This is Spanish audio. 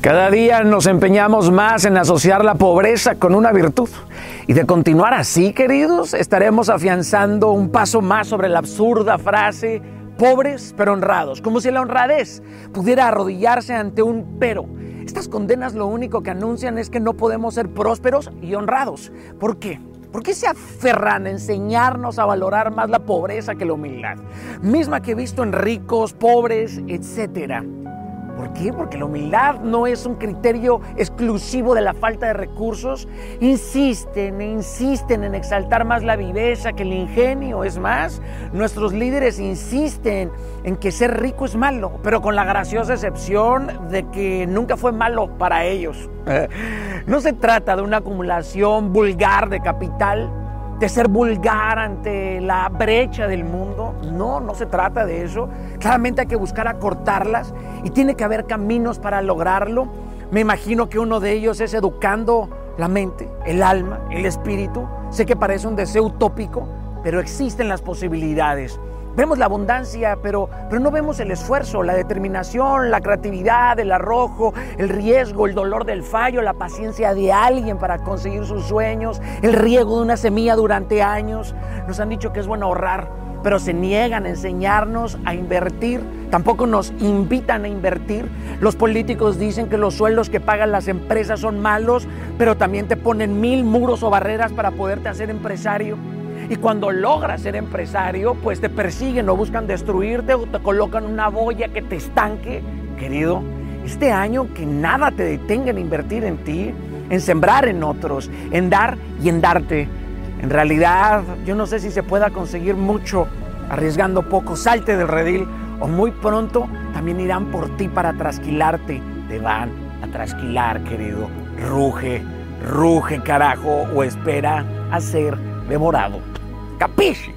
Cada día nos empeñamos más en asociar la pobreza con una virtud. Y de continuar así, queridos, estaremos afianzando un paso más sobre la absurda frase pobres pero honrados, como si la honradez pudiera arrodillarse ante un pero. Estas condenas lo único que anuncian es que no podemos ser prósperos y honrados. ¿Por qué? ¿Por qué se aferran a enseñarnos a valorar más la pobreza que la humildad? Misma que he visto en ricos, pobres, etcétera. ¿Por qué? Porque la humildad no es un criterio exclusivo de la falta de recursos. Insisten e insisten en exaltar más la viveza que el ingenio. Es más, nuestros líderes insisten en que ser rico es malo, pero con la graciosa excepción de que nunca fue malo para ellos. No se trata de una acumulación vulgar de capital de ser vulgar ante la brecha del mundo. No, no se trata de eso. Claramente hay que buscar acortarlas y tiene que haber caminos para lograrlo. Me imagino que uno de ellos es educando la mente, el alma, el espíritu. Sé que parece un deseo utópico, pero existen las posibilidades. Vemos la abundancia, pero, pero no vemos el esfuerzo, la determinación, la creatividad, el arrojo, el riesgo, el dolor del fallo, la paciencia de alguien para conseguir sus sueños, el riego de una semilla durante años. Nos han dicho que es bueno ahorrar, pero se niegan a enseñarnos a invertir, tampoco nos invitan a invertir. Los políticos dicen que los sueldos que pagan las empresas son malos, pero también te ponen mil muros o barreras para poderte hacer empresario. Y cuando logras ser empresario, pues te persiguen o buscan destruirte o te colocan una boya que te estanque. Querido, este año que nada te detenga en invertir en ti, en sembrar en otros, en dar y en darte. En realidad, yo no sé si se pueda conseguir mucho arriesgando poco. Salte del redil o muy pronto también irán por ti para trasquilarte. Te van a trasquilar, querido. Ruge, ruge, carajo, o espera a ser devorado. Capisci?